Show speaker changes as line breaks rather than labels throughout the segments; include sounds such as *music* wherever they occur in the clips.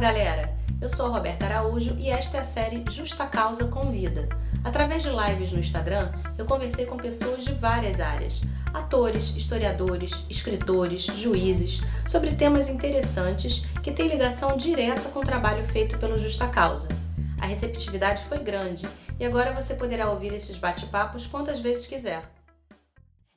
galera! Eu sou a Roberta Araújo e esta é a série Justa Causa Convida. Através de lives no Instagram, eu conversei com pessoas de várias áreas: atores, historiadores, escritores, juízes, sobre temas interessantes que têm ligação direta com o trabalho feito pelo Justa Causa. A receptividade foi grande e agora você poderá ouvir esses bate-papos quantas vezes quiser.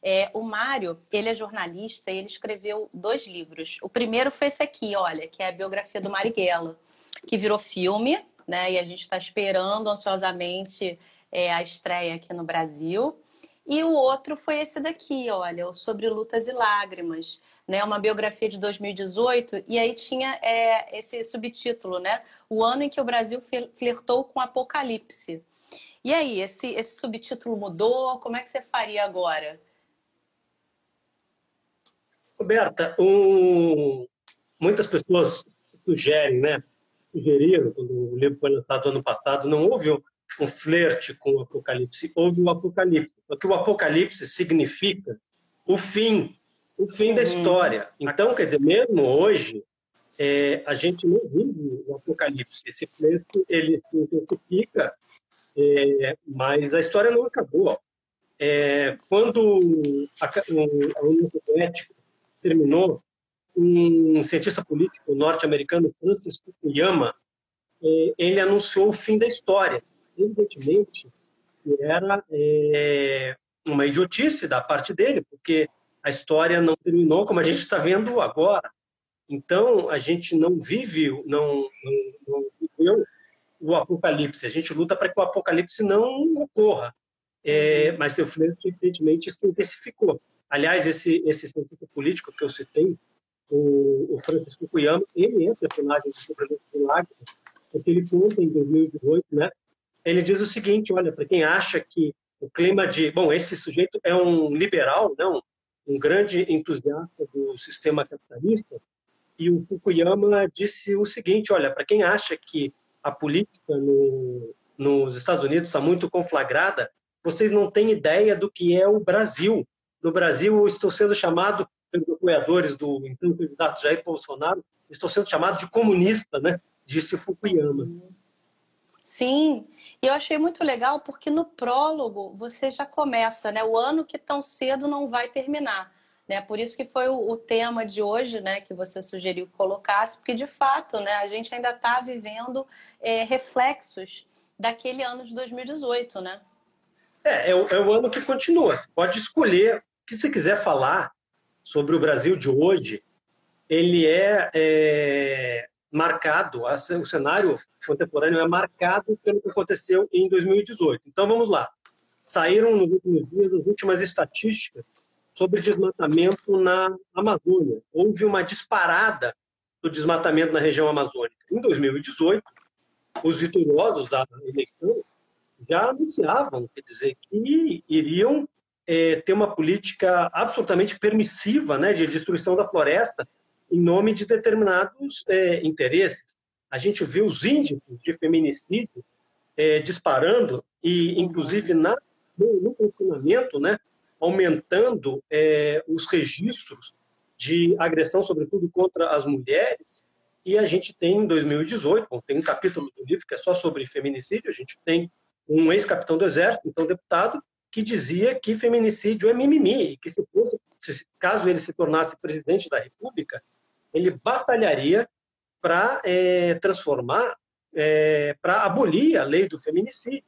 É, o Mário, ele é jornalista e ele escreveu dois livros. O primeiro foi esse aqui, olha, que é a biografia do Marighella, que virou filme, né? E a gente está esperando ansiosamente é, a estreia aqui no Brasil. E o outro foi esse daqui, olha, Sobre Lutas e Lágrimas, né? Uma biografia de 2018 e aí tinha é, esse subtítulo, né? O ano em que o Brasil flertou com o apocalipse. E aí, esse, esse subtítulo mudou? Como é que você faria agora?
Roberta, um... muitas pessoas sugerem, né? Sugeriram, quando o livro foi lançado ano passado, não houve um, um flerte com o Apocalipse, houve o Apocalipse. Porque o Apocalipse significa o fim, o fim da história. Então, quer dizer, mesmo hoje, é, a gente não vive o Apocalipse. Esse flerte, ele se intensifica, é, mas a história não acabou. É, quando a, a União Soviética terminou, um cientista político norte-americano, Francis Fukuyama, é, ele anunciou o fim da história. Evidentemente, era é, uma idiotice da parte dele, porque a história não terminou como a gente está vendo agora. Então, a gente não vive, não, não, não viveu o apocalipse. A gente luta para que o apocalipse não ocorra. É, mas, falei, evidentemente, se intensificou. Aliás, esse, esse cientista político que eu citei, o, o Francis Fukuyama, ele é personagem do Suplemento de Milagres, porque ele conta em 2018, né? Ele diz o seguinte, olha, para quem acha que o clima de... Bom, esse sujeito é um liberal, não? um grande entusiasta do sistema capitalista, e o Fukuyama disse o seguinte, olha, para quem acha que a política no, nos Estados Unidos está muito conflagrada, vocês não têm ideia do que é o Brasil no Brasil, estou sendo chamado, pelos apoiadores do então candidato Jair Bolsonaro, estou sendo chamado de comunista, né? Disse Fukuyama.
Sim, e eu achei muito legal porque no prólogo você já começa, né? O ano que tão cedo não vai terminar. Né? Por isso que foi o, o tema de hoje, né, que você sugeriu que colocasse, porque de fato, né, a gente ainda está vivendo é, reflexos daquele ano de 2018, né?
É, é o, é o ano que continua. Você pode escolher que se quiser falar sobre o Brasil de hoje, ele é, é marcado, o cenário contemporâneo é marcado pelo que aconteceu em 2018. Então vamos lá. Saíram nos últimos dias as últimas estatísticas sobre desmatamento na Amazônia. Houve uma disparada do desmatamento na região amazônica. Em 2018, os vitoriosos da eleição já anunciavam, quer dizer, que iriam é, ter uma política absolutamente permissiva né, de destruição da floresta em nome de determinados é, interesses. A gente vê os índices de feminicídio é, disparando e, inclusive, na, no, no confinamento, né, aumentando é, os registros de agressão, sobretudo contra as mulheres. E a gente tem, em 2018, bom, tem um capítulo do livro que é só sobre feminicídio, a gente tem um ex-capitão do Exército, então deputado, que dizia que feminicídio é mimimi, que se fosse, se, caso ele se tornasse presidente da República, ele batalharia para é, transformar, é, para abolir a lei do feminicídio.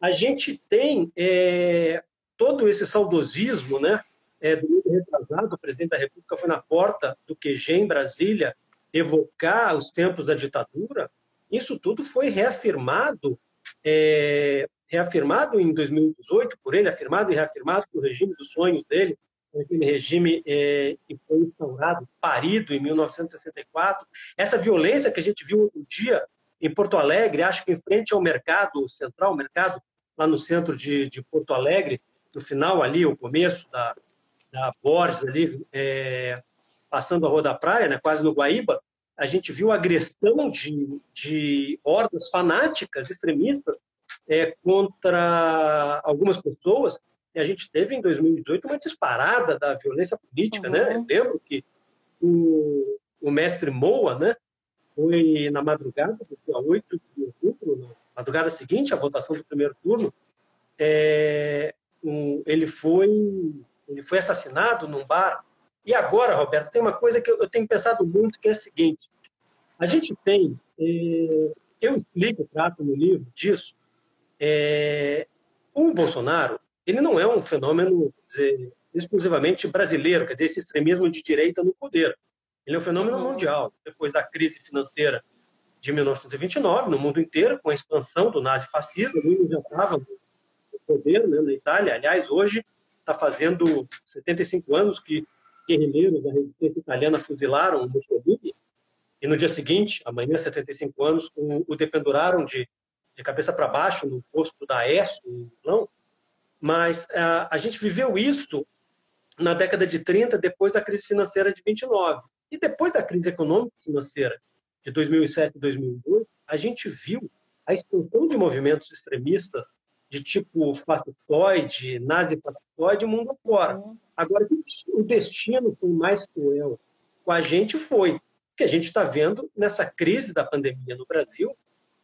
A gente tem é, todo esse saudosismo, né? É, do retrasado, o presidente da República foi na porta do QG em Brasília evocar os tempos da ditadura. Isso tudo foi reafirmado é, reafirmado em 2018 por ele, afirmado e reafirmado por o regime dos sonhos dele, aquele regime é, que foi instaurado, parido em 1964. Essa violência que a gente viu um dia em Porto Alegre, acho que em frente ao mercado central, mercado lá no centro de, de Porto Alegre, no final ali, o começo da, da Borges ali, é, passando a Rua da Praia, né, quase no Guaíba, a gente viu agressão de, de hordas fanáticas, extremistas, é, contra algumas pessoas. E a gente teve em 2018 uma disparada da violência política, né? uhum. né? Eu lembro que o, o mestre Moa, né? foi na madrugada dia 8 de outubro, na madrugada seguinte à votação do primeiro turno, é, um, ele foi ele foi assassinado num bar. E agora, Roberto, tem uma coisa que eu, eu tenho pensado muito, que é a seguinte: a gente tem, é, eu explico, trato no livro disso, é, o Bolsonaro, ele não é um fenômeno dizer, exclusivamente brasileiro, quer dizer, esse extremismo de direita no poder. Ele é um fenômeno uhum. mundial. Depois da crise financeira de 1929, no mundo inteiro, com a expansão do nazifascismo, ele já estava no poder né, na Itália. Aliás, hoje está fazendo 75 anos que guerrilheiros da resistência italiana fuzilaram Mussolini, e no dia seguinte, amanhã, 75 anos, o, o dependuraram de, de cabeça para baixo no posto da em Milão. Mas a, a gente viveu isso na década de 30, depois da crise financeira de 29. E depois da crise econômica e financeira de 2007 e 2008, a gente viu a expansão de movimentos extremistas de tipo fascistoide, nazi-fascistoide, mundo afora. Uhum. Agora, o destino foi mais cruel com a gente foi que a gente está vendo nessa crise da pandemia no Brasil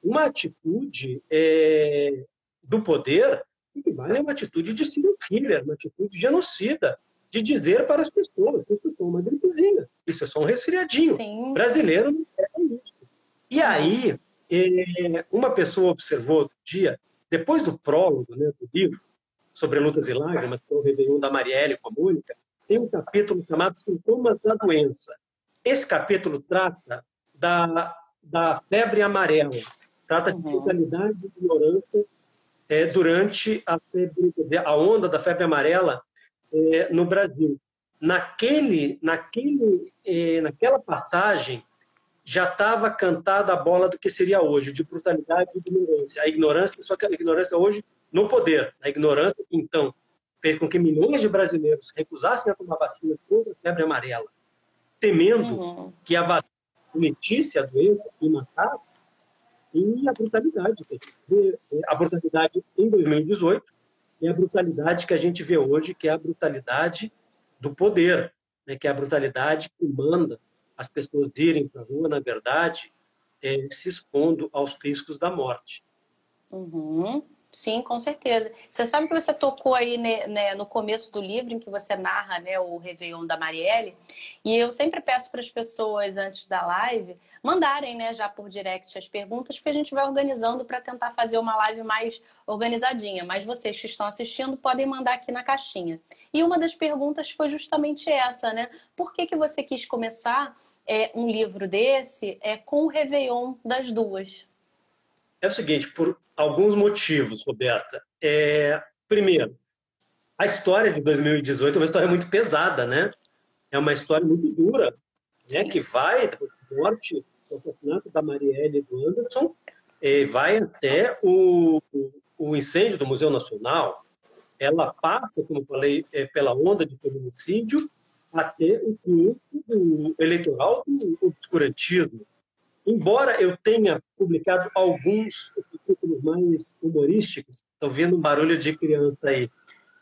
uma atitude é, do poder que vale uma atitude de serial killer, uma atitude genocida, de dizer para as pessoas que isso é só uma gripezinha, isso é só um resfriadinho. Sim. Brasileiro não é isso. E aí, é, uma pessoa observou outro dia, depois do prólogo né, do livro, sobre Lutas e Lágrimas, que é o Réveillon da Marielle com a Mônica, tem um capítulo chamado Sintomas da Doença. Esse capítulo trata da, da febre amarela, trata de brutalidade uhum. e ignorância é, durante a, febre, a onda da febre amarela é, no Brasil. Naquele, naquele, é, naquela passagem, já estava cantada a bola do que seria hoje, de brutalidade e ignorância. A ignorância, só que a ignorância hoje no poder. A ignorância, então, fez com que milhões de brasileiros recusassem a tomar vacina contra a febre amarela, temendo uhum. que a vacina cometisse a doença e matasse, e a brutalidade. Dizer, a brutalidade em 2018 e a brutalidade que a gente vê hoje, que é a brutalidade do poder, né, que é a brutalidade que manda as pessoas irem para a rua, na verdade, é, se expondo aos riscos da morte.
Uhum. Sim, com certeza. Você sabe que você tocou aí né, né, no começo do livro, em que você narra né, o Réveillon da Marielle, e eu sempre peço para as pessoas, antes da live, mandarem né, já por direct as perguntas, porque a gente vai organizando para tentar fazer uma live mais organizadinha. Mas vocês que estão assistindo podem mandar aqui na caixinha. E uma das perguntas foi justamente essa, né? Por que, que você quis começar é, um livro desse é, com o Réveillon das duas?
É o seguinte, por alguns motivos, Roberta. É, primeiro, a história de 2018 é uma história muito pesada, né? É uma história muito dura, né? Que vai da morte, do assassinato da Marielle e do Anderson, é, vai até o, o, o, incêndio do Museu Nacional. Ela passa, como falei, é, pela onda de feminicídio até o triunfo eleitoral do obscurantismo. Embora eu tenha publicado alguns títulos mais humorísticos, estou vendo um barulho de criança aí.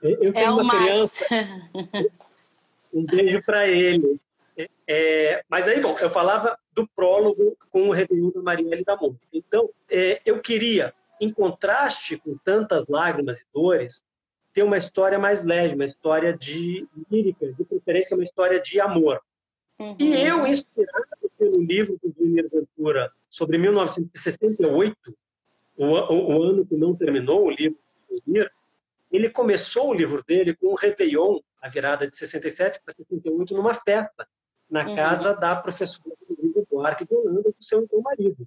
Eu tenho é uma criança. *laughs* um beijo para ele. É, mas aí, bom, eu falava do prólogo com o Réveillon da Marielle da Mônica. Então, é, eu queria, em contraste com tantas lágrimas e dores, ter uma história mais leve, uma história de lírica, de preferência uma história de amor. Uhum. E eu, inspirado pelo livro do Júnior Ventura sobre 1968, o, o, o, ano que não terminou o livro do Júnior, ele começou o livro dele com um Réveillon, a virada de 67 para 68, numa festa, na uhum. casa da professora Luísa Buarque de Holanda, do seu então marido.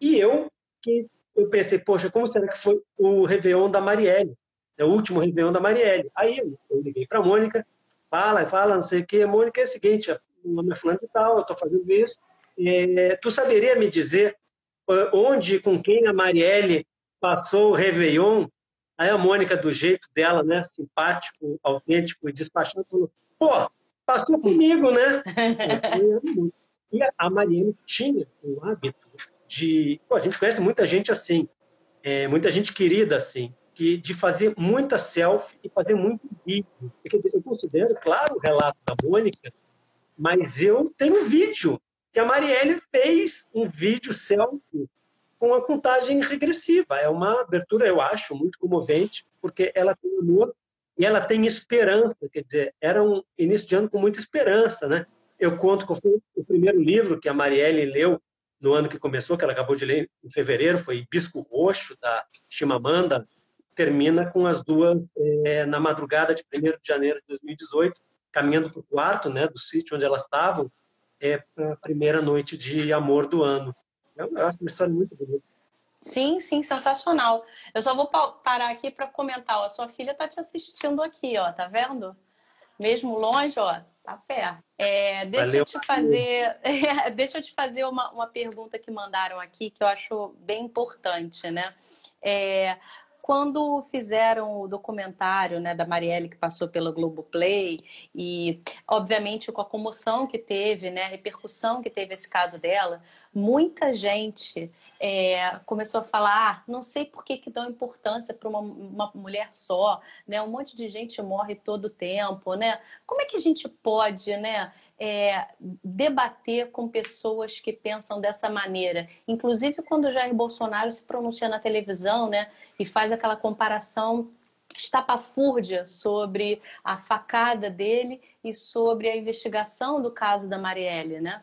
E eu, que, eu pensei, poxa, como será que foi o Réveillon da Marielle? É o último Réveillon da Marielle. Aí eu, liguei para a Mônica, fala, fala, não sei o quê. Mônica é o seguinte, meu nome é fulano de tal, eu estou fazendo isso. É, tu saberia me dizer onde, com quem a Marielle passou o Réveillon? Aí a Mônica, do jeito dela, né, simpático, autêntico e despachante, falou, pô, passou comigo, né? *laughs* e a Marielle tinha um hábito de... Pô, a gente conhece muita gente assim, é, muita gente querida assim, que, de fazer muita selfie e fazer muito vídeo. Dizer, eu considero, claro, o relato da Mônica mas eu tenho vídeo que a Marielle fez um vídeo selfie com a contagem regressiva. É uma abertura, eu acho, muito comovente, porque ela tem amor e ela tem esperança. Quer dizer, era um início de ano com muita esperança, né? Eu conto que foi o primeiro livro que a Marielle leu no ano que começou, que ela acabou de ler em fevereiro, foi Bisco Roxo, da Chimamanda, termina com as duas é, na madrugada de 1 de janeiro de 2018, caminhando para o quarto né, do sítio onde elas estavam, é, a primeira noite de amor do ano. Eu, eu acho uma história muito bonita.
Sim, sim, sensacional. Eu só vou parar aqui para comentar. Ó, a sua filha está te assistindo aqui, ó, tá vendo? Mesmo longe, ó, tá perto. É, deixa Valeu. eu te fazer, *laughs* deixa eu te fazer uma, uma pergunta que mandaram aqui que eu acho bem importante, né? É, quando fizeram o documentário né, da Marielle que passou pela Globoplay e, obviamente, com a comoção que teve, né, a repercussão que teve esse caso dela, muita gente é, começou a falar, ah, não sei por que, que dão importância para uma, uma, mulher só, né? Um monte de gente morre todo o tempo, né? Como é que a gente pode, né? É, debater com pessoas que pensam dessa maneira. Inclusive quando o Jair Bolsonaro se pronuncia na televisão, né? E faz aquela comparação estapafúrdia sobre a facada dele e sobre a investigação do caso da Marielle, né?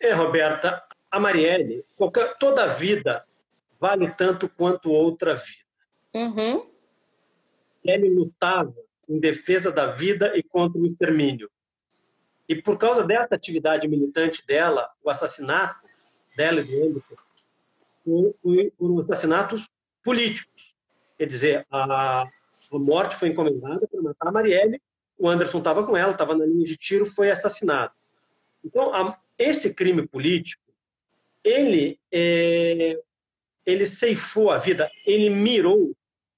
É, Roberta, a Marielle, qualquer, toda vida vale tanto quanto outra vida.
Uhum.
Ele lutava em defesa da vida e contra o extermínio. E por causa dessa atividade militante dela, o assassinato dela e do Anderson foram assassinatos políticos. Quer dizer, a, a morte foi encomendada para matar a Marielle, o Anderson estava com ela, estava na linha de tiro, foi assassinado. Então, a, esse crime político ele, é, ele ceifou a vida, ele mirou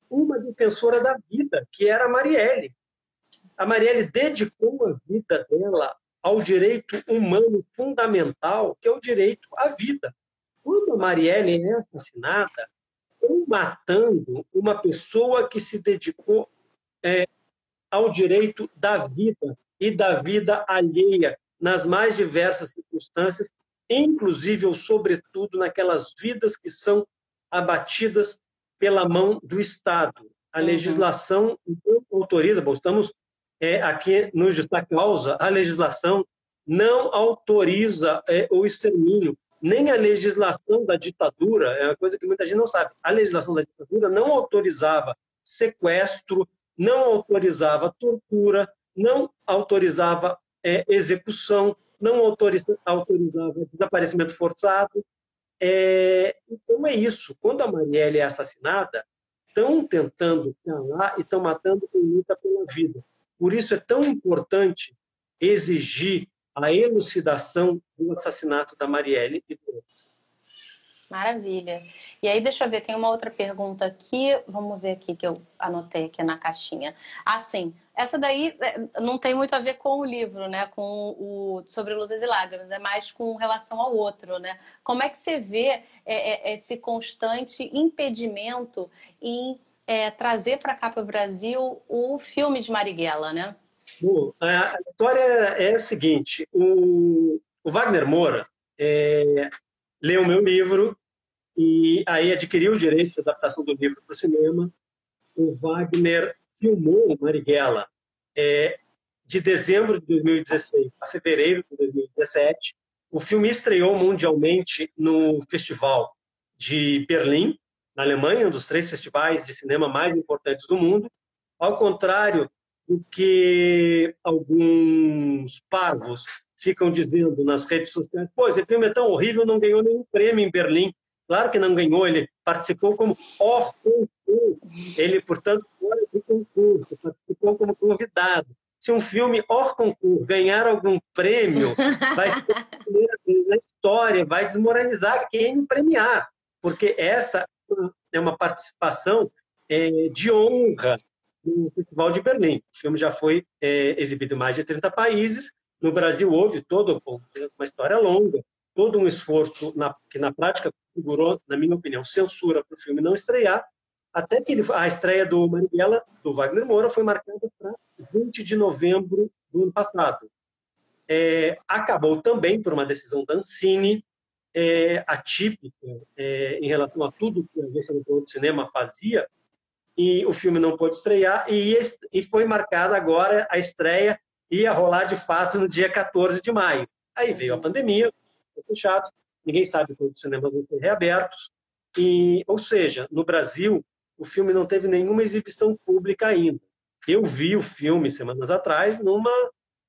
uma defensora da vida, que era a Marielle. A Marielle dedicou a vida dela ao direito humano fundamental, que é o direito à vida. Quando a Marielle é assassinada, estão matando uma pessoa que se dedicou é, ao direito da vida e da vida alheia nas mais diversas circunstâncias inclusive ou sobretudo naquelas vidas que são abatidas pela mão do Estado. A uhum. legislação não autoriza, bom, estamos é, aqui no Justa Causa, a legislação não autoriza é, o extermínio, nem a legislação da ditadura, é uma coisa que muita gente não sabe, a legislação da ditadura não autorizava sequestro, não autorizava tortura, não autorizava é, execução, não autoriza, autorizava desaparecimento forçado. É, então é isso. Quando a Marielle é assassinada, estão tentando calar e estão matando quem luta pela vida. Por isso é tão importante exigir a elucidação do assassinato da Marielle e do outros.
Maravilha. E aí, deixa eu ver, tem uma outra pergunta aqui. Vamos ver aqui que eu anotei aqui na caixinha. Assim, essa daí é, não tem muito a ver com o livro, né? Com o sobre lutas e lágrimas, é mais com relação ao outro, né? Como é que você vê é, é, esse constante impedimento em é, trazer para cá para o Brasil o filme de Marighella, né?
A história é a seguinte: o, o Wagner Moura é, leu o meu livro e aí adquiriu os direitos de adaptação do livro para o cinema. O Wagner filmou Marighella é, de dezembro de 2016 a fevereiro de 2017. O filme estreou mundialmente no Festival de Berlim, na Alemanha, um dos três festivais de cinema mais importantes do mundo. Ao contrário do que alguns parvos ficam dizendo nas redes sociais, pô, esse filme é tão horrível, não ganhou nenhum prêmio em Berlim. Claro que não ganhou, ele participou como hors concurso. Ele, portanto, fora de concurso, participou como convidado. Se um filme hors concurso ganhar algum prêmio, vai ser a primeira vez na história, vai desmoralizar quem premiar, porque essa é uma participação é, de honra no Festival de Berlim. O filme já foi é, exibido em mais de 30 países no Brasil houve toda uma história longa, todo um esforço na, que na prática configurou, na minha opinião, censura para o filme não estrear, até que ele, a estreia do Marighella, do Wagner Moura, foi marcada para 20 de novembro do ano passado. é, acabou também por uma decisão da Ancine, é, atípica é, em relação a tudo que a Agência de Cinema fazia, e o filme não pôde estrear, e, e foi marcada agora a estreia, ia rolar de fato no dia 14 de maio. Aí veio a pandemia, fechados, ninguém sabe quando os cinemas vão ser reabertos, e, ou seja, no Brasil, o filme não teve nenhuma exibição pública ainda. Eu vi o filme semanas atrás numa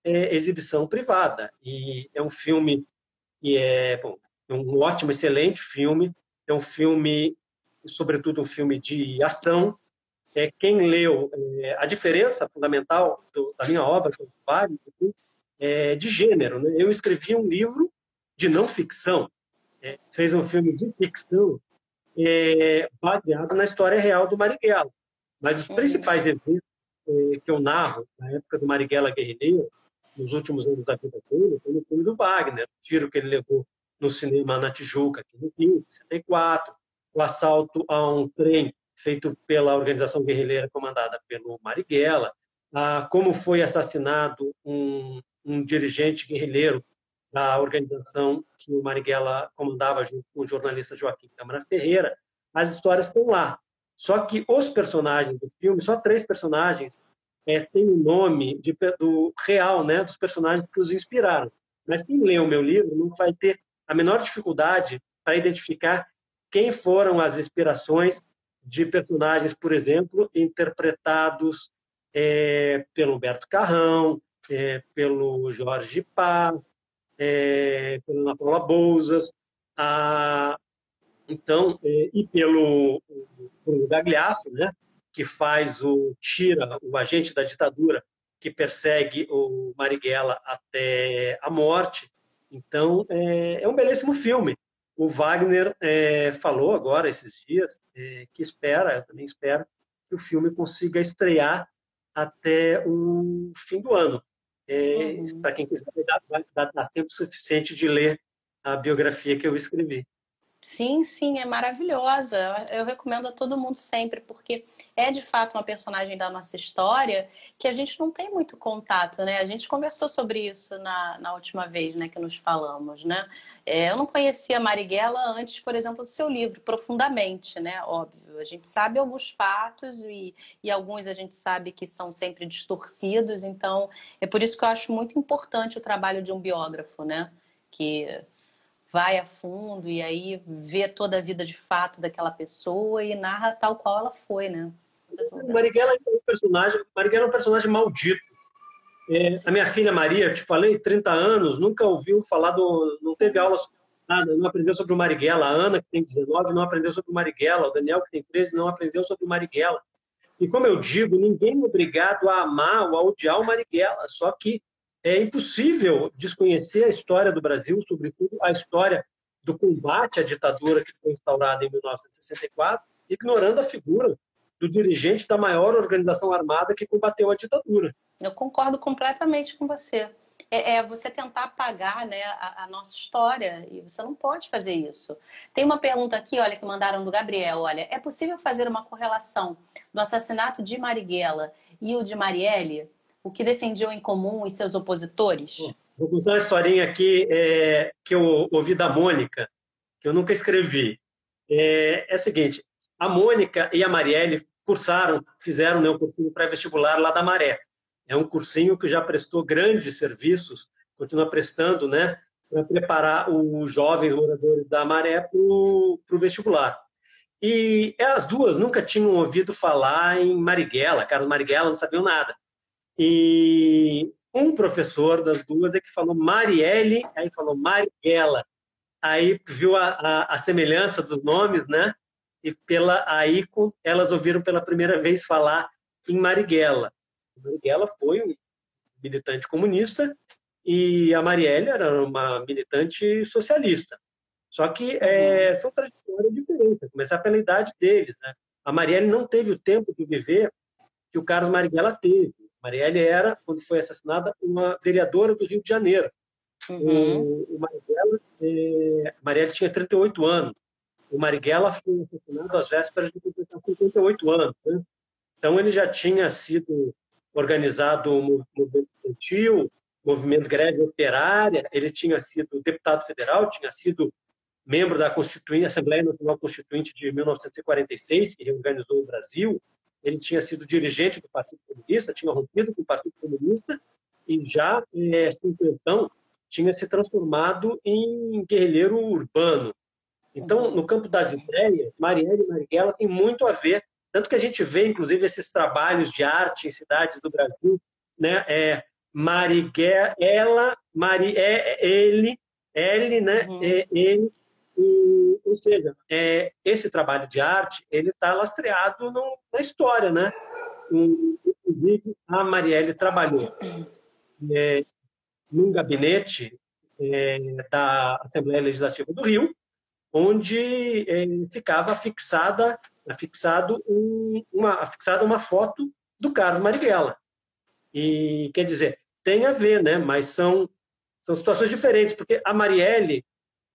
é, exibição privada, e é um filme que é, bom, um ótimo, excelente filme, é um filme, sobretudo um filme de ação, é, quem leu é, a diferença fundamental do, da minha obra, que eu é de gênero. Né? Eu escrevi um livro de não ficção, é, fez um filme de ficção é, baseado na história real do Marighella. Mas os uhum. principais eventos é, que eu narro na época do Marighella guerrilheiro, nos últimos anos da vida dele, foi no filme do Wagner, o tiro que ele levou no cinema na Tijuca, aqui no Rio, em 64, o assalto a um trem feito pela organização guerrilheira comandada pelo Marighella, ah, como foi assassinado um, um, dirigente guerrilheiro da organização que o Marighella comandava junto com o jornalista Joaquim Câmara Ferreira. As histórias estão lá. Só que os personagens do filme, só três personagens, é, têm o nome de, do real, né, dos personagens que os inspiraram. Mas quem lê o meu livro não vai ter a menor dificuldade para identificar quem foram as inspirações de personagens, por exemplo, interpretados é, pelo Humberto Carrão, é, pelo Jorge Paz, é, pela Ana Paula Bouzas, a, então, é, e pelo Bruno Gagliasso, né, que faz o tira o agente da ditadura que persegue o Marighella até a morte. Então, é, é um belíssimo filme. O Wagner é, falou agora, esses dias, é, que espera, eu também espero, que o filme consiga estrear até o fim do ano. É, uhum. Para quem quiser, dá, dá, tempo suficiente de ler a biografia que eu escrevi.
Sim, sim, é maravilhosa. Eu recomendo a todo mundo sempre, porque é de fato uma personagem da nossa história que a gente não tem muito contato, né? A gente conversou sobre isso na, na última vez, né, que nos falamos, né? É, eu não conhecia Marighella antes, por exemplo, do seu livro, profundamente, né? Óbvio. A gente sabe alguns fatos e, e alguns a gente sabe que são sempre distorcidos, então é por isso que eu acho muito importante o trabalho de um biógrafo, né? Que vai a fundo e aí vê toda a vida de fato daquela pessoa e narra tal qual ela foi, né?
Marighella é um personagem, Marighella é um personagem maldito. É, a minha filha Maria, te falei, 30 anos, nunca ouviu falar do, não teve aulas nada, não aprendeu sobre o Marighella. A Ana, que tem 19, não aprendeu sobre o Marighella. O Daniel, que tem 13, não aprendeu sobre o Marighella. E como eu digo, ninguém é obrigado a amar ou a odiar o Marighella, só que é impossível desconhecer a história do Brasil, sobretudo a história do combate à ditadura que foi instaurada em 1964, ignorando a figura do dirigente da maior organização armada que combateu a ditadura.
Eu concordo completamente com você. É, é você tentar apagar né, a, a, nossa história e você não pode fazer isso. Tem uma pergunta aqui, olha, que mandaram do Gabriel. Olha, é possível fazer uma correlação do assassinato de Marighella e o de Marielle? O que defendiam em comum os seus opositores?
Vou contar uma historinha aqui é, que eu ouvi da Mônica, que eu nunca escrevi. É, é a seguinte: a Mônica e a Marielle cursaram, fizeram né, um cursinho pré-vestibular lá da Maré. É um cursinho que já prestou grandes serviços, continua prestando, né, para preparar os jovens moradores da Maré para o vestibular. E as duas nunca tinham ouvido falar em Marighella, Carlos Marighella, não sabiam nada. E um professor das duas é que falou Marielle, aí falou Marighella. Aí viu a, a, a semelhança dos nomes, né? E pela aí elas ouviram pela primeira vez falar em Marighella. Marighella foi um militante comunista e a Marielle era uma militante socialista. Só que é, uhum. são trajetórias diferentes, começar pela idade deles. Né? A Marielle não teve o tempo de viver que o Carlos Marighella teve. Marielle era, quando foi assassinada, uma vereadora do Rio de Janeiro. Uhum. O, o Marighella, é, Marielle tinha 38 anos. O Marighella foi assassinado às vésperas de completar 58 anos. Né? Então, ele já tinha sido organizado um movimento estudantil, movimento greve operária, ele tinha sido deputado federal, tinha sido membro da Constituinte, Assembleia Nacional Constituinte de 1946, que reorganizou o Brasil. Ele tinha sido dirigente do Partido Comunista, tinha rompido com o Partido Comunista e já, é, então, tinha se transformado em guerrilheiro urbano. Então, no campo das ideias, Marielle e Marighella tem muito a ver, tanto que a gente vê, inclusive, esses trabalhos de arte em cidades do Brasil, né? É, Marighella, Mari, é ele, ele, né? Uhum. É, ele, e, ou seja, é, esse trabalho de arte ele está lastreado no, na história, né? Inclusive, a Marielle trabalhou é, num gabinete é, da Assembleia Legislativa do Rio, onde é, ficava fixada, fixado um, uma, fixada uma foto do Carlos Marighella. E, quer dizer, tem a ver, né? mas são, são situações diferentes, porque a Marielle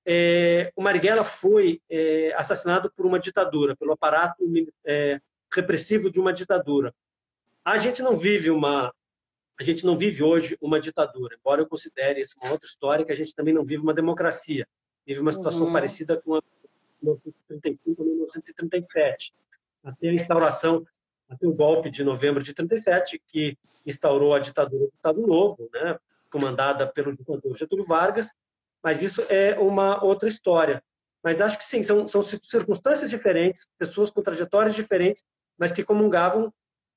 é, o Marighella foi é, assassinado por uma ditadura, pelo aparato é, repressivo de uma ditadura. A gente não vive uma a gente não vive hoje uma ditadura, embora eu considere isso uma outra história que a gente também não vive uma democracia. Vive uma situação uhum. parecida com a 1935 1937, até a instauração, até o golpe de novembro de 37, que instaurou a ditadura do Estado Novo, né, comandada pelo ditador Getúlio Vargas, mas isso é uma outra história. Mas acho que sim, são, são circunstâncias diferentes, pessoas com trajetórias diferentes, mas que comungavam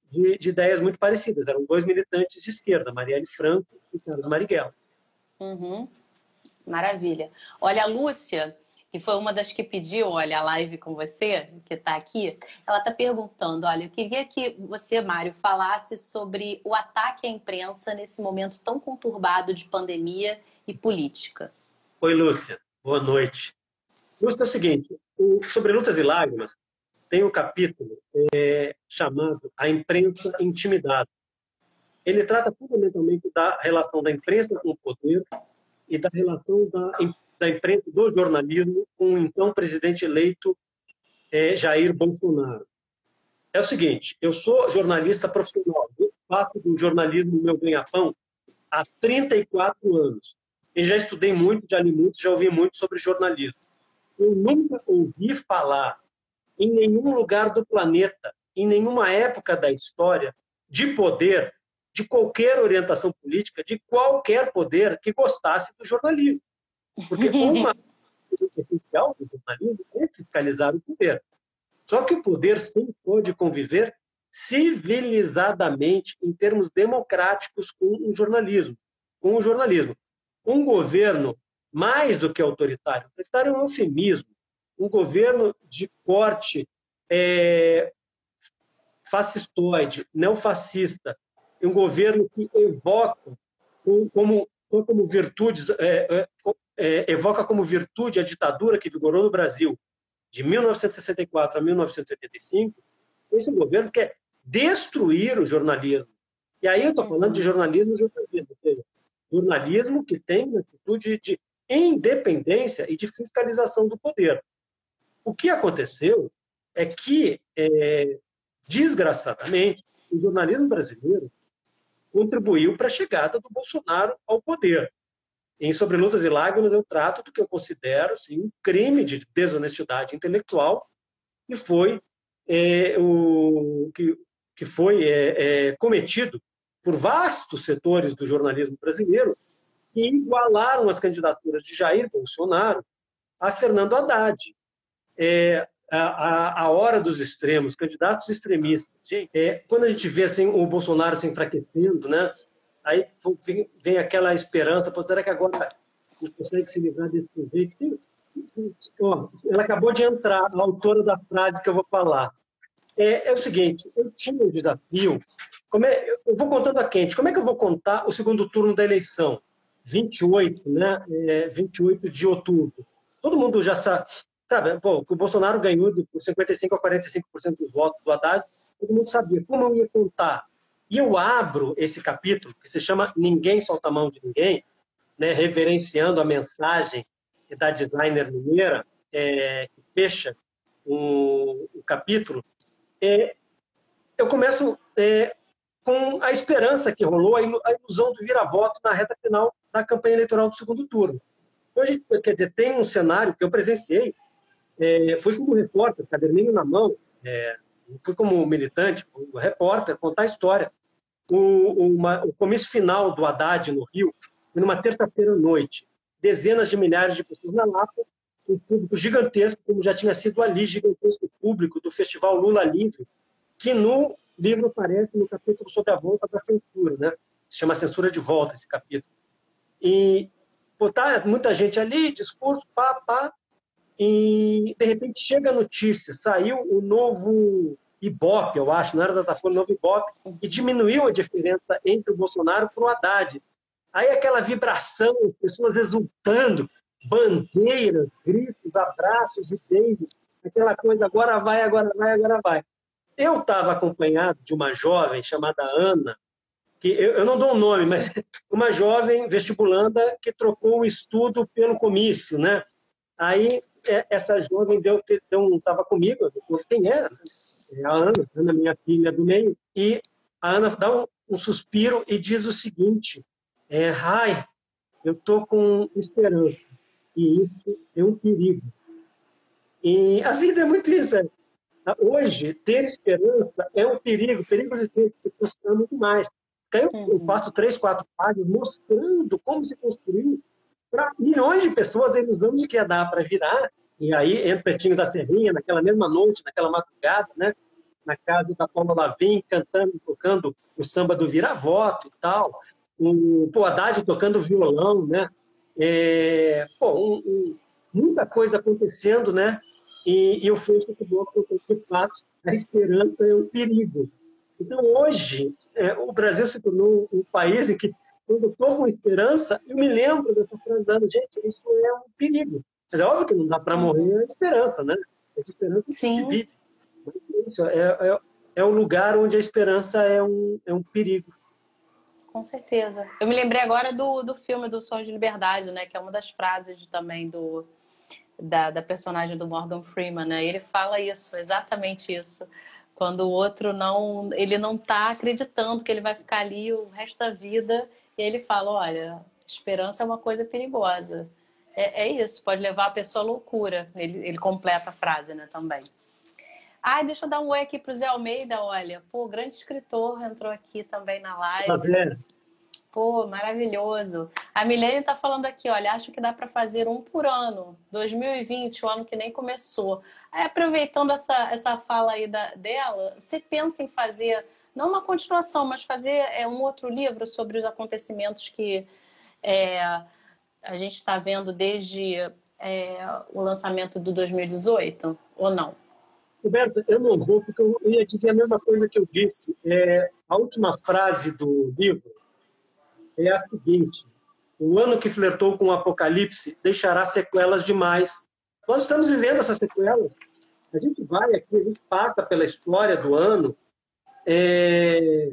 de, de, ideias muito parecidas. Eram dois militantes de esquerda, Marielle Franco e Carlos Marighella.
Uhum. Maravilha. Olha, a Lúcia, que foi uma das que pediu, olha, a live com você, que está aqui, ela está perguntando, olha, eu queria que você, Mário, falasse sobre o ataque à imprensa nesse momento tão conturbado de pandemia e política.
Oi, Lúcia. Boa noite. Lúcia, é o seguinte, Sobre Lutas e Lágrimas tem um capítulo é, chamado A Imprensa Intimidada. Ele trata fundamentalmente da relação da imprensa com o poder e da relação da, da imprensa, do jornalismo, com o então presidente eleito é, Jair Bolsonaro. É o seguinte, eu sou jornalista profissional, eu faço do jornalismo meu ganha-pão há 34 anos e já estudei muito, já li muito, já ouvi muito sobre jornalismo. Eu nunca ouvi falar em nenhum lugar do planeta, em nenhuma época da história, de poder, de qualquer orientação política, de qualquer poder que gostasse do jornalismo. Porque *laughs* uma essencial do jornalismo é fiscalizar o poder. Só que o poder sim pode conviver civilizadamente, em termos democráticos, com o jornalismo. Com o jornalismo um governo mais do que autoritário, autoritário é um eufemismo, um governo de corte é, fascistoide, neofascista, um governo que evoca como, como virtudes, é, é, é, evoca como virtude a ditadura que vigorou no Brasil de 1964 a 1985, esse governo quer destruir o jornalismo. E aí eu estou falando de jornalismo, jornalismo, ou seja, jornalismo que tem uma atitude de independência e de fiscalização do poder. O que aconteceu é que, é, desgraçadamente, o jornalismo brasileiro contribuiu para a chegada do Bolsonaro ao poder. Em Sobre Lutas e Lágrimas, eu trato do que eu considero assim, um crime de desonestidade intelectual que foi, é, o, que, que foi é, é cometido por vastos setores do jornalismo brasileiro que igualaram as candidaturas de Jair Bolsonaro a Fernando Haddad. É, a, a, hora dos extremos, candidatos extremistas. É, quando a gente vê assim, o Bolsonaro se enfraquecendo, né, aí vem, vem aquela esperança, Pô, será que agora ele consegue se livrar desse sujeito? ela acabou de entrar, a autora da frase que eu vou falar. É, é o seguinte, eu tinha um desafio como é, eu vou contando a quente. Como é que eu vou contar o segundo turno da eleição? 28, né? É, 28 de outubro. Todo mundo já sabe, sabe pô, que o Bolsonaro ganhou de 55% a 45% dos votos do Haddad. Todo mundo sabia. Como eu ia contar? E eu abro esse capítulo, que se chama Ninguém Solta a Mão de Ninguém, né, reverenciando a mensagem da designer mineira, é, que fecha o, o capítulo. É, eu começo é, com a esperança que rolou, a ilusão do vira-voto na reta final da campanha eleitoral do segundo turno. Hoje, quer dizer, tem um cenário que eu presenciei, é, fui como repórter, caderninho na mão, é, fui como militante, como repórter, contar a história. O, uma, o comício final do Haddad no Rio, numa terça-feira à noite, dezenas de milhares de pessoas na Lapa, um público gigantesco, como já tinha sido ali, gigantesco público do Festival Lula Livre, que no livro aparece no capítulo sobre a volta da censura, né? Se chama Censura de Volta, esse capítulo. E botar muita gente ali, discurso, pá, pá, e de repente chega a notícia, saiu o novo Ibope, eu acho, não era Datafolha, o novo Ibope, e diminuiu a diferença entre o Bolsonaro e o Haddad. Aí aquela vibração, as pessoas exultando, bandeiras, gritos, abraços e beijos, aquela coisa, agora vai, agora vai, agora vai. Eu estava acompanhado de uma jovem chamada Ana, que eu, eu não dou o nome, mas *laughs* uma jovem vestibulanda que trocou o estudo pelo comício, né? Aí é, essa jovem deu, deu estava comigo, quem é? é? A Ana, Ana, minha filha do meio, e a Ana dá um, um suspiro e diz o seguinte: é, Ai, eu tô com esperança e isso é um perigo. E a vida é muito isso. É. Hoje, ter esperança é um perigo, perigo de ter que se frustrar muito mais. Eu, eu uhum. passo três, quatro páginas mostrando como se construiu para milhões de pessoas a ilusão de que ia dar para virar. E aí entra o Pretinho da Serrinha, naquela mesma noite, naquela madrugada, né? na casa da Paula Lavim, cantando, tocando o samba do vira-voto e tal. O, o Haddad tocando violão, né? É, pô, um, um, muita coisa acontecendo, né? E, e o Facebook, de fato, a esperança é um perigo. Então, hoje, é, o Brasil se tornou um país em que, quando eu estou com esperança, eu me lembro dessa frase, dando, gente, isso é um perigo. Mas é óbvio que não dá para morrer a esperança, né? É de esperança que
Sim.
se vive. Mas é isso, é, é, é um lugar onde a esperança é um, é um perigo.
Com certeza. Eu me lembrei agora do, do filme do Sonho de Liberdade, né? Que é uma das frases também do, da, da personagem do Morgan Freeman, né? Ele fala isso, exatamente isso. Quando o outro não, ele não está acreditando que ele vai ficar ali o resto da vida, e ele fala, olha, esperança é uma coisa perigosa. É, é isso, pode levar a pessoa à loucura. Ele, ele completa a frase, né, também. Ai, deixa eu dar um oi aqui pro Zé Almeida, olha. Pô, grande escritor entrou aqui também na live. Tá vendo? Pô, maravilhoso. A Milene tá falando aqui, olha, acho que dá para fazer um por ano. 2020, o ano que nem começou. Aí, aproveitando essa, essa fala aí da, dela, você pensa em fazer, não uma continuação, mas fazer é, um outro livro sobre os acontecimentos que é, a gente está vendo desde é, o lançamento do 2018, ou não?
Roberto, eu não vou, porque eu ia dizer a mesma coisa que eu disse. É, a última frase do livro é a seguinte: o ano que flertou com o apocalipse deixará sequelas demais. Nós estamos vivendo essas sequelas. A gente vai aqui, a gente passa pela história do ano. É,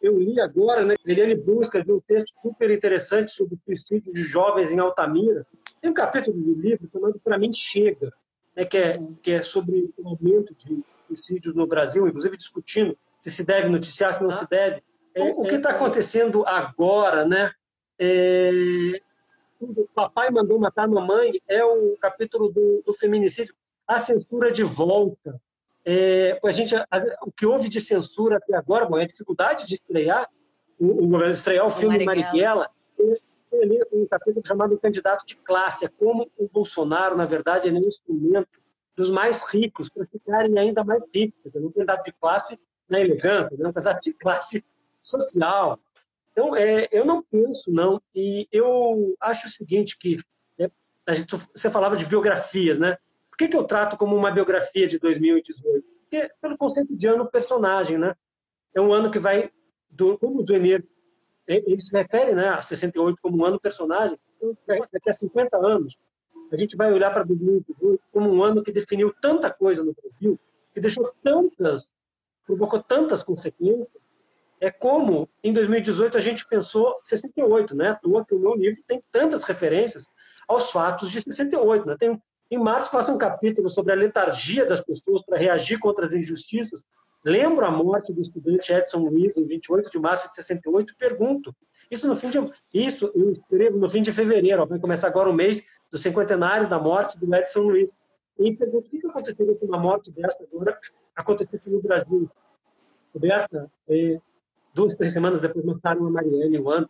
eu li agora, né, Eliane Brusca escreveu um texto super interessante sobre o suicídio de jovens em Altamira. Tem um capítulo do livro chamado Para Mim Chega, né, que, é, que é sobre o aumento de suicídios no Brasil, inclusive discutindo se se deve noticiar, se não se deve. É, o que está acontecendo agora, né? É, o papai mandou matar a mamãe é o capítulo do, do feminicídio, a censura de volta. É, a gente, a, o que houve de censura até agora, bom, é a dificuldade de estrear o, o estrear o filme Marighella, Marighella ali um capítulo chamado Candidato de Classe, é como o Bolsonaro, na verdade, é um instrumento dos mais ricos para ficarem ainda mais ricos. Um candidato de classe na elegância, né? um candidato de classe social. Então, é, eu não penso, não. E eu acho o seguinte, que é, a gente, você falava de biografias, né? Por que, que eu trato como uma biografia de 2018? Porque, pelo conceito de ano personagem, né? É um ano que vai, do, como o Zuenir ele se refere né, a 68 como um ano personagem, então, daqui a 50 anos, a gente vai olhar para 2018 como um ano que definiu tanta coisa no Brasil, que deixou tantas, provocou tantas consequências, é como em 2018 a gente pensou 68, né? À toa que o meu livro tem tantas referências aos fatos de 68, né? Tem, em março faço um capítulo sobre a letargia das pessoas para reagir contra as injustiças lembro a morte do estudante Edson Luiz em 28 de março de 68 e pergunto, isso no fim de isso eu escrevo no fim de fevereiro, vai começar agora o mês do cinquentenário da morte do Edson Luiz. E pergunto, o que aconteceria se uma morte dessa agora acontecesse no Brasil? Roberta, é, duas, três semanas depois mataram a Mariane, o ano.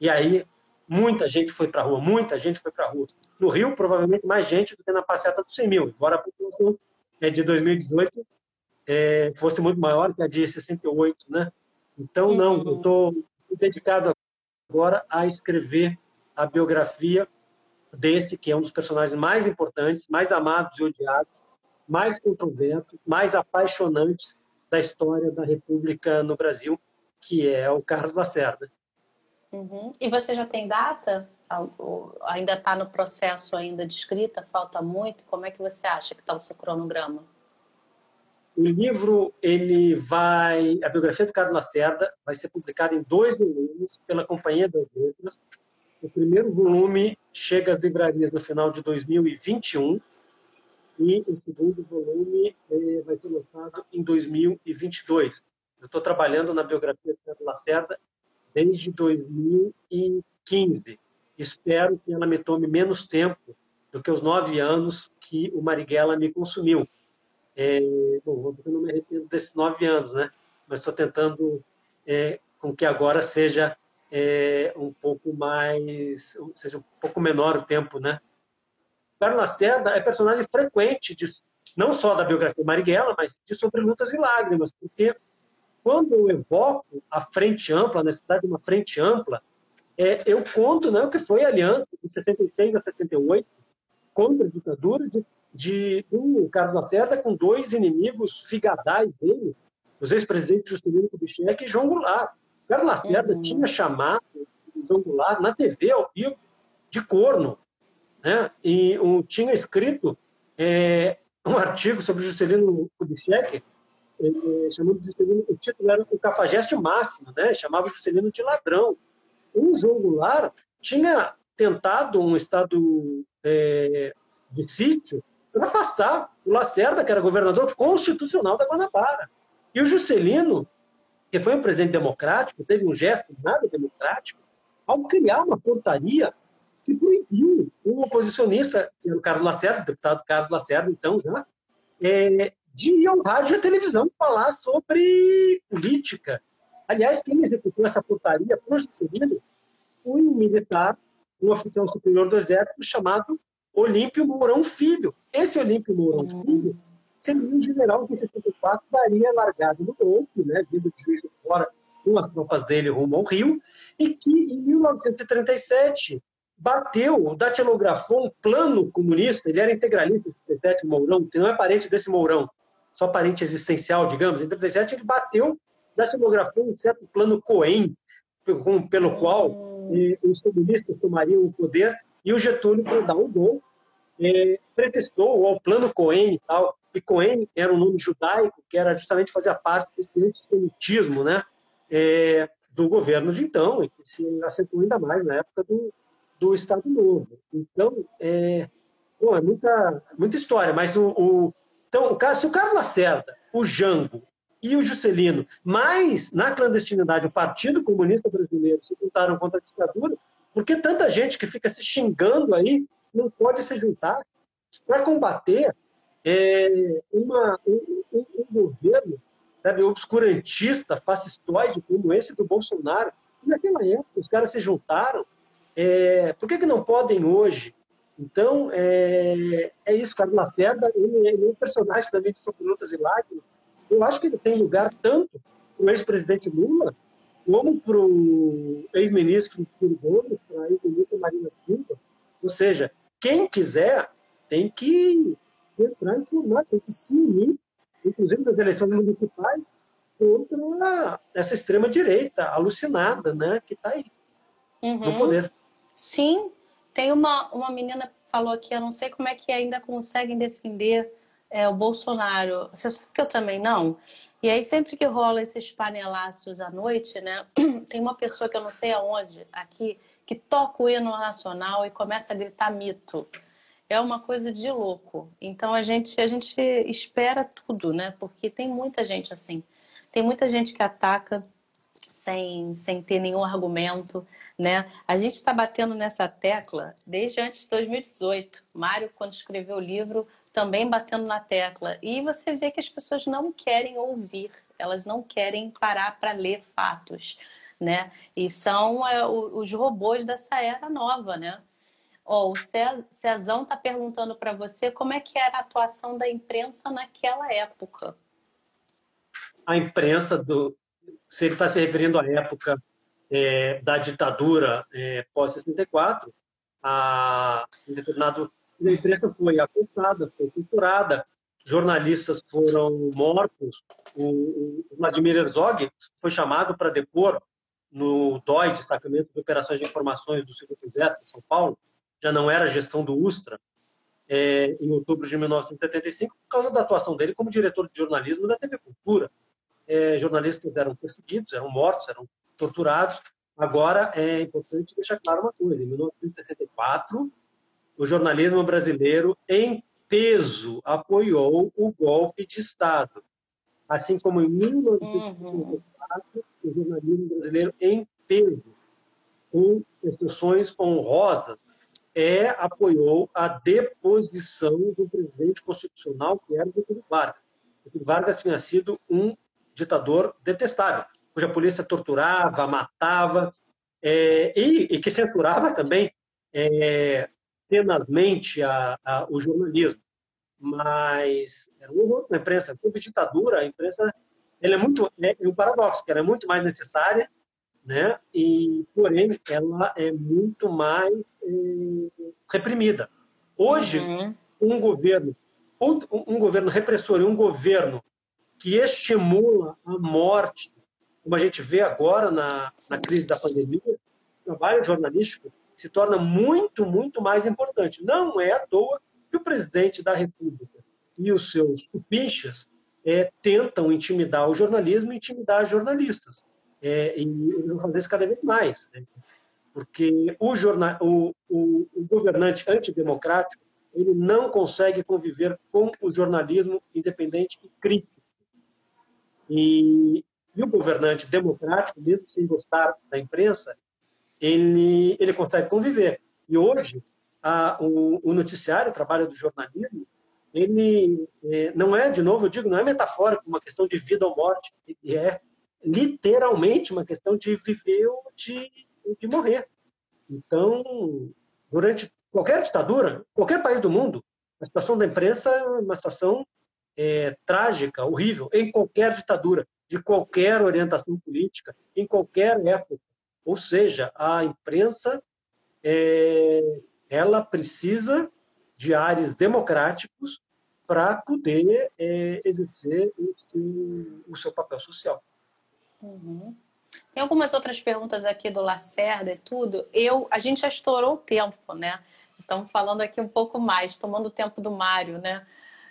E aí, muita gente foi para a rua, muita gente foi para a rua. No Rio, provavelmente mais gente do que na passeata dos 100 mil, embora a população é de 2018 é, fosse muito maior que a de 68, né? Então, não, eu estou dedicado agora a escrever a biografia desse, que é um dos personagens mais importantes, mais amados e odiados, mais controversos, mais apaixonantes da história da República no Brasil, que é o Carlos Lacerda.
Uhum. E você já tem data? Ainda está no processo ainda de escrita? Falta muito? Como é que você acha que está o seu cronograma?
O livro, ele vai, a biografia do Carlos Lacerda vai ser publicada em dois volumes pela Companhia das Letras. O primeiro volume chega às livrarias no final de 2021 e o segundo volume eh, vai ser lançado em 2022. Eu estou trabalhando na biografia do Carlos Lacerda desde 2015. Espero que ela me tome menos tempo do que os nove anos que o Marighella me consumiu. É, bom, eu não me arrependo desses nove anos, né? Mas estou tentando é, com que agora seja é, um pouco mais, seja um pouco menor o tempo, né? Carlos Lacerda é personagem frequente de, não só da biografia Marighella, mas de Sobre Lutas e Lágrimas, porque quando eu evoco a frente ampla, a necessidade de uma frente ampla, é, eu conto né, o que foi a aliança de 66 a 78 contra a ditadura de, de um Carlos Lacerda com dois inimigos figadais dele, os ex-presidentes Juscelino Kubitschek e João Goulart. Carlos Lacerda uhum. tinha chamado o João Goulart na TV ao vivo de corno, né? e um, tinha escrito é, um artigo sobre Juscelino Kubitschek eh, chamando Juscelino, o título era o cafajeste máximo, né? chamava Juscelino de ladrão. O João Goulart tinha tentado um estado é, de sítio para afastar o Lacerda, que era governador constitucional da Guanabara. E o Juscelino, que foi um presidente democrático, teve um gesto nada democrático, ao criar uma portaria que proibiu um oposicionista, que era o Carlos Lacerda, deputado Carlos Lacerda, então já, é, de ir ao rádio e à televisão falar sobre política. Aliás, quem executou essa portaria para o Juscelino foi um militar, um oficial superior do Exército chamado Olímpio Mourão Filho. Esse Olímpio Mourão uhum. Filho seria um general que em 64 daria largado no golpe, né, vindo de Juiz de Fora com as tropas dele rumo ao Rio, e que em 1937 bateu, datilografou um plano comunista, ele era integralista, 37, Mourão, que não é parente desse Mourão, só parente existencial, digamos, em 37 ele bateu, datilografou um certo plano Cohen, pelo qual eh, os comunistas tomariam o poder, e o Getúlio, para dar um gol, eh, pretextou ao plano Cohen e tal, e Cohen era um nome judaico, que era justamente fazer parte desse antissemitismo né, eh, do governo de então, e que se acentuou ainda mais na época do, do Estado Novo. Então, é, bom, é muita, muita história, mas o, o então, se o Carlos Lacerda, o Jango e o Juscelino, mais na clandestinidade o Partido Comunista Brasileiro se juntaram contra a ditadura, por que tanta gente que fica se xingando aí não pode se juntar para combater é, uma, um, um, um, governo sabe, obscurantista, fascistoide como esse do Bolsonaro? Se naquela época os caras se juntaram, é, por que, que não podem hoje então, é, é isso, Carlos Lacerda, ele, ele é um personagem também de Lutas e Lágrimas. Eu acho que ele tem lugar tanto para o ex-presidente Lula, como para o ex-ministro Ciro Gomes, para a ex-ministra Marina Silva. Ou seja, quem quiser tem que entrar e formar, tem que se unir, inclusive nas eleições municipais, contra essa extrema-direita alucinada né, que está aí uhum. no poder.
Sim, tem uma, uma menina que falou aqui, eu não sei como é que ainda conseguem defender é, o Bolsonaro. Você sabe que eu também não? E aí, sempre que rola esses panelaços à noite, né? *clears throat* Tem uma pessoa que eu não sei aonde, aqui, que toca o hino nacional e começa a gritar mito. é uma coisa de louco. Então a gente a gente espera tudo, né? Porque tem muita gente assim. Tem muita gente que ataca sem, sem ter nenhum argumento, né? A gente está batendo nessa tecla desde antes de 2018. Mário, quando escreveu o livro, também batendo na tecla. E você vê que as pessoas não querem ouvir, elas não querem parar para ler fatos, né? E são é, os robôs dessa era nova, né? Oh, o Cezão está perguntando para você como é que era a atuação da imprensa naquela época.
A imprensa, do, se ele está se referindo à época é, da ditadura é, pós-64, a, em determinado a imprensa foi afetada, foi censurada, jornalistas foram mortos. O, o Vladimir Herzog foi chamado para depor no DOI, Destacamento de Operações de Informações do Segundo Exército de São Paulo, já não era gestão do Ustra, é, em outubro de 1975, por causa da atuação dele como diretor de jornalismo da TV Cultura. É, jornalistas eram perseguidos, eram mortos, eram torturados. Agora, é importante deixar claro uma coisa: em 1964, o jornalismo brasileiro, em peso, apoiou o golpe de Estado. Assim como em 1954, uhum. o jornalismo brasileiro, em peso, com expressões honrosas, é, apoiou a deposição do presidente constitucional, que era Getúlio Vargas. Getúlio Vargas tinha sido um ditador detestável, cuja polícia torturava, matava, é, e, e, que censurava também é, tenazmente a, a, o jornalismo. Mas um horror na imprensa. Toda ditadura, a imprensa ela é muito é, é um paradoxo, que ela é muito mais necessária né? E porém ela é muito mais é, reprimida. Hoje, uhum. um governo, um governo repressor e um governo que estimula a morte, como a gente vê agora na, na crise da pandemia, trabalho jornalístico se torna muito, muito mais importante. Não é à toa que o presidente da República e os seus cupinchas é, tentam intimidar o jornalismo e intimidar jornalistas. É, e eles vão fazer isso cada vez mais, né? porque o, jornal, o, o, o, governante antidemocrático ele não consegue conviver com o jornalismo independente e crítico. E, e o governante democrático, mesmo sem gostar da imprensa, ele, ele consegue conviver. E hoje, a, o, o noticiário, o trabalho do jornalismo, ele é, não é, de novo, eu digo, não é metafórico, uma questão de vida ou morte, ele é literalmente uma questão de viver ou de, de morrer. Então, durante qualquer ditadura, qualquer país do mundo, a situação da imprensa é uma situação é, trágica, horrível, em qualquer ditadura, de qualquer orientação política, em qualquer época. Ou seja, a imprensa é, ela precisa de ares democráticos para poder é, exercer o seu, o seu papel social.
Uhum. Tem algumas outras perguntas aqui do Lacerda e tudo. Eu, a gente já estourou o tempo, né? Estamos falando aqui um pouco mais, tomando o tempo do Mário, né?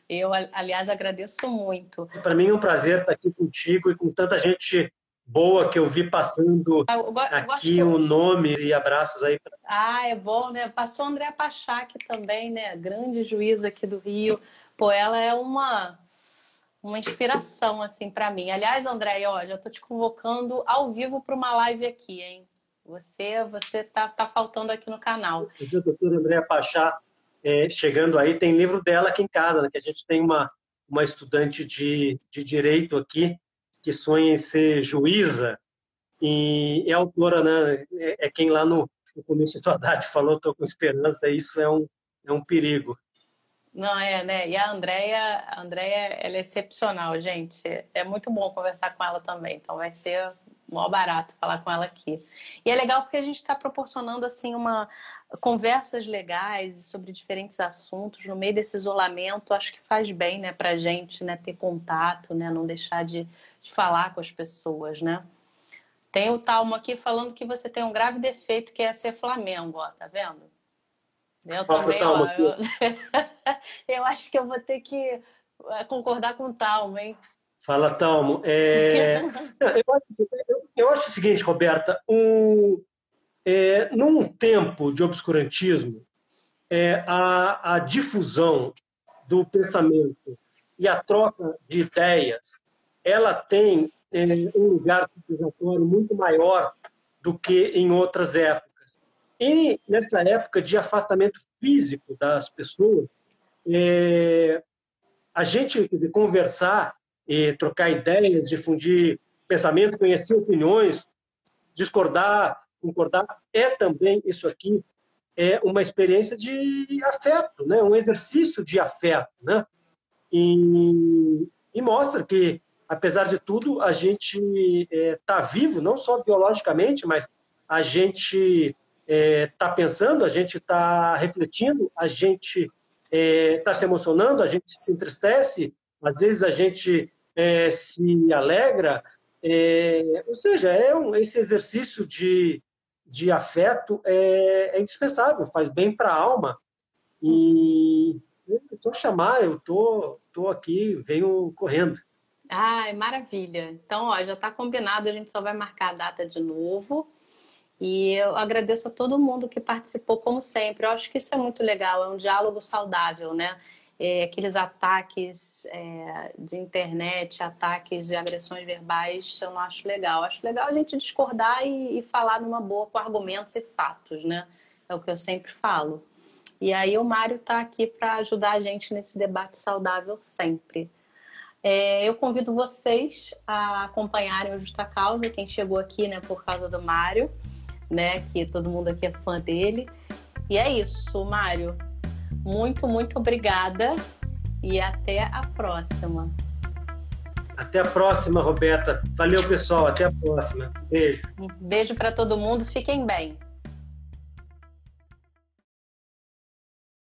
Eu, aliás, agradeço muito.
Para mim é um prazer estar aqui contigo e com tanta gente boa que eu vi passando ah, eu, aqui o nome e abraços aí.
Ah, é bom, né? Passou a Andréa Pachac também, né? Grande juiz aqui do Rio. Pô, ela é uma uma inspiração assim para mim. Aliás, André, ó, já tô te convocando ao vivo para uma live aqui, hein? Você, você tá, tá faltando aqui no canal.
A doutora Andréa Pachá é, chegando aí, tem livro dela aqui em casa, né? Que a gente tem uma, uma estudante de, de direito aqui que sonha em ser juíza e é autora, né? É, é quem lá no, no começo do Haddad falou, tô com esperança, isso é um, é um perigo.
Não, é, né? E a Andrea, a Andrea, ela é excepcional, gente. É muito bom conversar com ela também. Então vai ser mó barato falar com ela aqui. E é legal porque a gente está proporcionando assim uma conversas legais sobre diferentes assuntos no meio desse isolamento. Acho que faz bem, né, para gente, né, ter contato, né, não deixar de, de falar com as pessoas, né. Tem o Talmo aqui falando que você tem um grave defeito que é ser Flamengo, ó, tá vendo? Eu também, ó, eu... *laughs* eu... acho que eu vou ter que eh, concordar com o Talmo, hein?
Fala, Talmo. É... *laughs* eu, acho, eu, acho, o seguinte, Roberta, um, é, num tempo de obscurantismo, é, a, a difusão do pensamento e a troca de ideias, ela tem é, um lugar civilizatório muito maior do que em outras épocas. E nessa época de afastamento físico das pessoas, é, a gente dizer, conversar, e trocar ideias, difundir pensamento, conhecer opiniões, discordar, concordar, é também isso aqui é uma experiência de afeto, né? Um exercício de afeto, né? E, e mostra que apesar de tudo a gente está é, tá vivo, não só biologicamente, mas a gente está é, tá pensando, a gente está refletindo, a gente está é, tá se emocionando, a gente se entristece, às vezes a gente é, se alegra, é, ou seja, é um, esse exercício de, de afeto é, é indispensável, faz bem para a alma. E estou chamar, eu tô, tô aqui, venho correndo.
Ai, maravilha. Então, ó, já está combinado, a gente só vai marcar a data de novo. E eu agradeço a todo mundo que participou, como sempre. Eu acho que isso é muito legal, é um diálogo saudável, né? É, aqueles ataques é, de internet, ataques de agressões verbais, eu não acho legal. Acho legal a gente discordar e, e, falar numa boa com argumentos e fatos, né? É o que eu sempre falo. E aí o Mário está aqui para ajudar a gente nesse debate saudável sempre. É, eu convido vocês a acompanharem o Justa Causa, quem chegou aqui, né, por causa do Mário, né, que todo mundo aqui é fã dele. E é isso, Mário. Muito, muito obrigada e até a próxima.
Até a próxima, Roberta. Valeu, pessoal. Até a próxima. Beijo.
Um beijo para todo mundo. Fiquem bem.